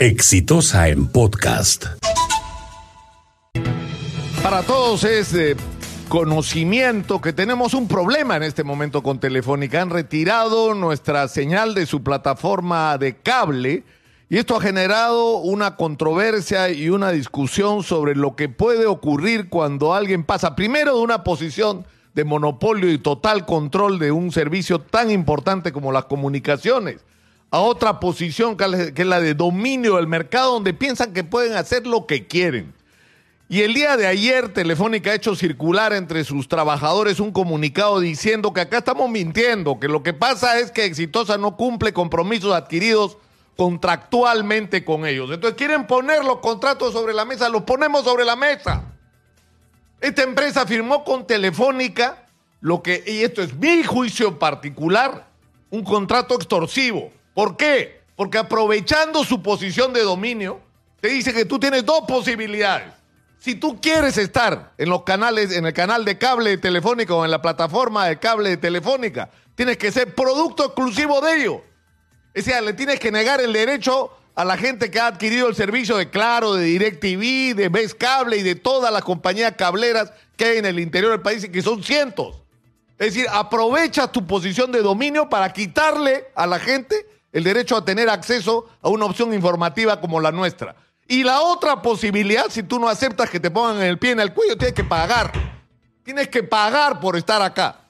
Exitosa en podcast. Para todos es de conocimiento que tenemos un problema en este momento con Telefónica. Han retirado nuestra señal de su plataforma de cable y esto ha generado una controversia y una discusión sobre lo que puede ocurrir cuando alguien pasa primero de una posición de monopolio y total control de un servicio tan importante como las comunicaciones a otra posición que es la de dominio del mercado donde piensan que pueden hacer lo que quieren. Y el día de ayer Telefónica ha hecho circular entre sus trabajadores un comunicado diciendo que acá estamos mintiendo, que lo que pasa es que Exitosa no cumple compromisos adquiridos contractualmente con ellos. Entonces quieren poner los contratos sobre la mesa, los ponemos sobre la mesa. Esta empresa firmó con Telefónica lo que, y esto es mi juicio particular, un contrato extorsivo. ¿Por qué? Porque aprovechando su posición de dominio, te dice que tú tienes dos posibilidades. Si tú quieres estar en los canales, en el canal de cable telefónico o en la plataforma de cable telefónica, tienes que ser producto exclusivo de ellos. Es decir, le tienes que negar el derecho a la gente que ha adquirido el servicio de Claro, de DirecTV, de Best Cable y de todas las compañías cableras que hay en el interior del país y que son cientos. Es decir, aprovecha tu posición de dominio para quitarle a la gente el derecho a tener acceso a una opción informativa como la nuestra. Y la otra posibilidad, si tú no aceptas que te pongan el pie en el cuello, tienes que pagar. Tienes que pagar por estar acá.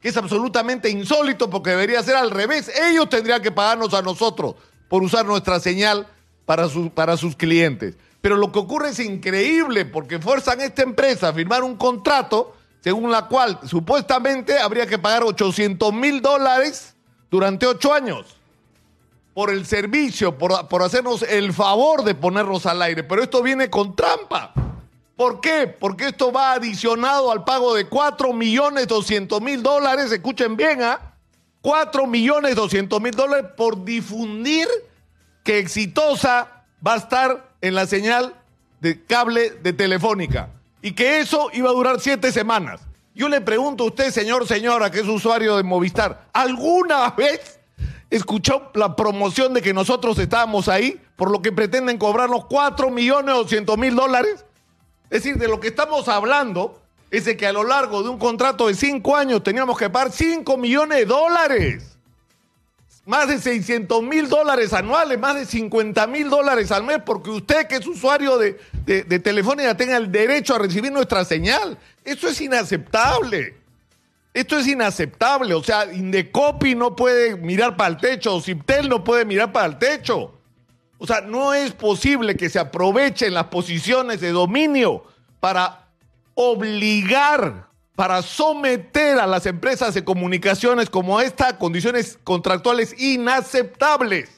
Que es absolutamente insólito porque debería ser al revés. Ellos tendrían que pagarnos a nosotros por usar nuestra señal para, para sus clientes. Pero lo que ocurre es increíble porque fuerzan a esta empresa a firmar un contrato según la cual supuestamente habría que pagar 800 mil dólares durante ocho años por el servicio, por, hacernos el favor de ponernos al aire. Pero esto viene con trampa. ¿Por qué? Porque esto va adicionado al pago de 4 millones 200 mil dólares. Escuchen bien, ¿ah? 4 200 mil dólares por difundir que Exitosa va a estar en la señal de cable de Telefónica. Y que eso iba a durar siete semanas. Yo le pregunto a usted, señor, señora, que es usuario de Movistar, ¿alguna vez escuchó la promoción de que nosotros estábamos ahí, por lo que pretenden cobrarnos 4 millones 200 mil dólares. Es decir, de lo que estamos hablando es de que a lo largo de un contrato de 5 años teníamos que pagar 5 millones de dólares. Más de 600 mil dólares anuales, más de 50 mil dólares al mes, porque usted que es usuario de, de, de Telefónica tenga el derecho a recibir nuestra señal. Eso es inaceptable. Esto es inaceptable. O sea, Indecopi no puede mirar para el techo, Ciptel no puede mirar para el techo. O sea, no es posible que se aprovechen las posiciones de dominio para obligar, para someter a las empresas de comunicaciones como esta a condiciones contractuales inaceptables.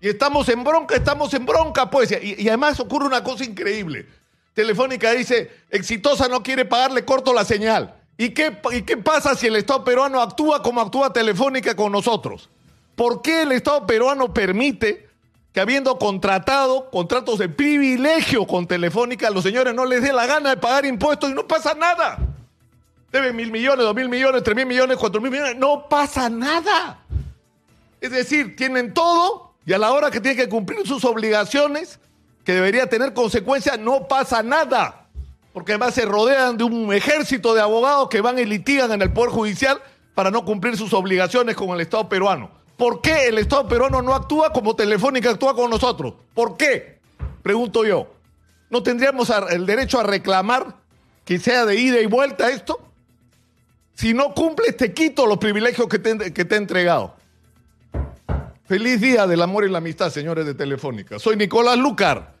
Y estamos en bronca, estamos en bronca, pues. Y, y, además ocurre una cosa increíble. Telefónica dice, exitosa no quiere pagarle corto la señal. ¿Y qué, qué pasa si el Estado peruano actúa como actúa Telefónica con nosotros? ¿Por qué el Estado peruano permite que habiendo contratado contratos de privilegio con Telefónica, los señores no les dé la gana de pagar impuestos y no pasa nada? Deben mil millones, dos mil millones, tres mil millones, cuatro mil millones, no pasa nada. Es decir, tienen todo y a la hora que tienen que cumplir sus obligaciones, que debería tener consecuencias, no pasa nada porque además se rodean de un ejército de abogados que van y litigan en el Poder Judicial para no cumplir sus obligaciones con el Estado peruano. ¿Por qué el Estado peruano no actúa como Telefónica actúa con nosotros? ¿Por qué? Pregunto yo. ¿No tendríamos el derecho a reclamar que sea de ida y vuelta esto? Si no cumples, te quito los privilegios que te, he entregado. Feliz día del amor y la amistad, señores de Telefónica. Soy Nicolás Lucar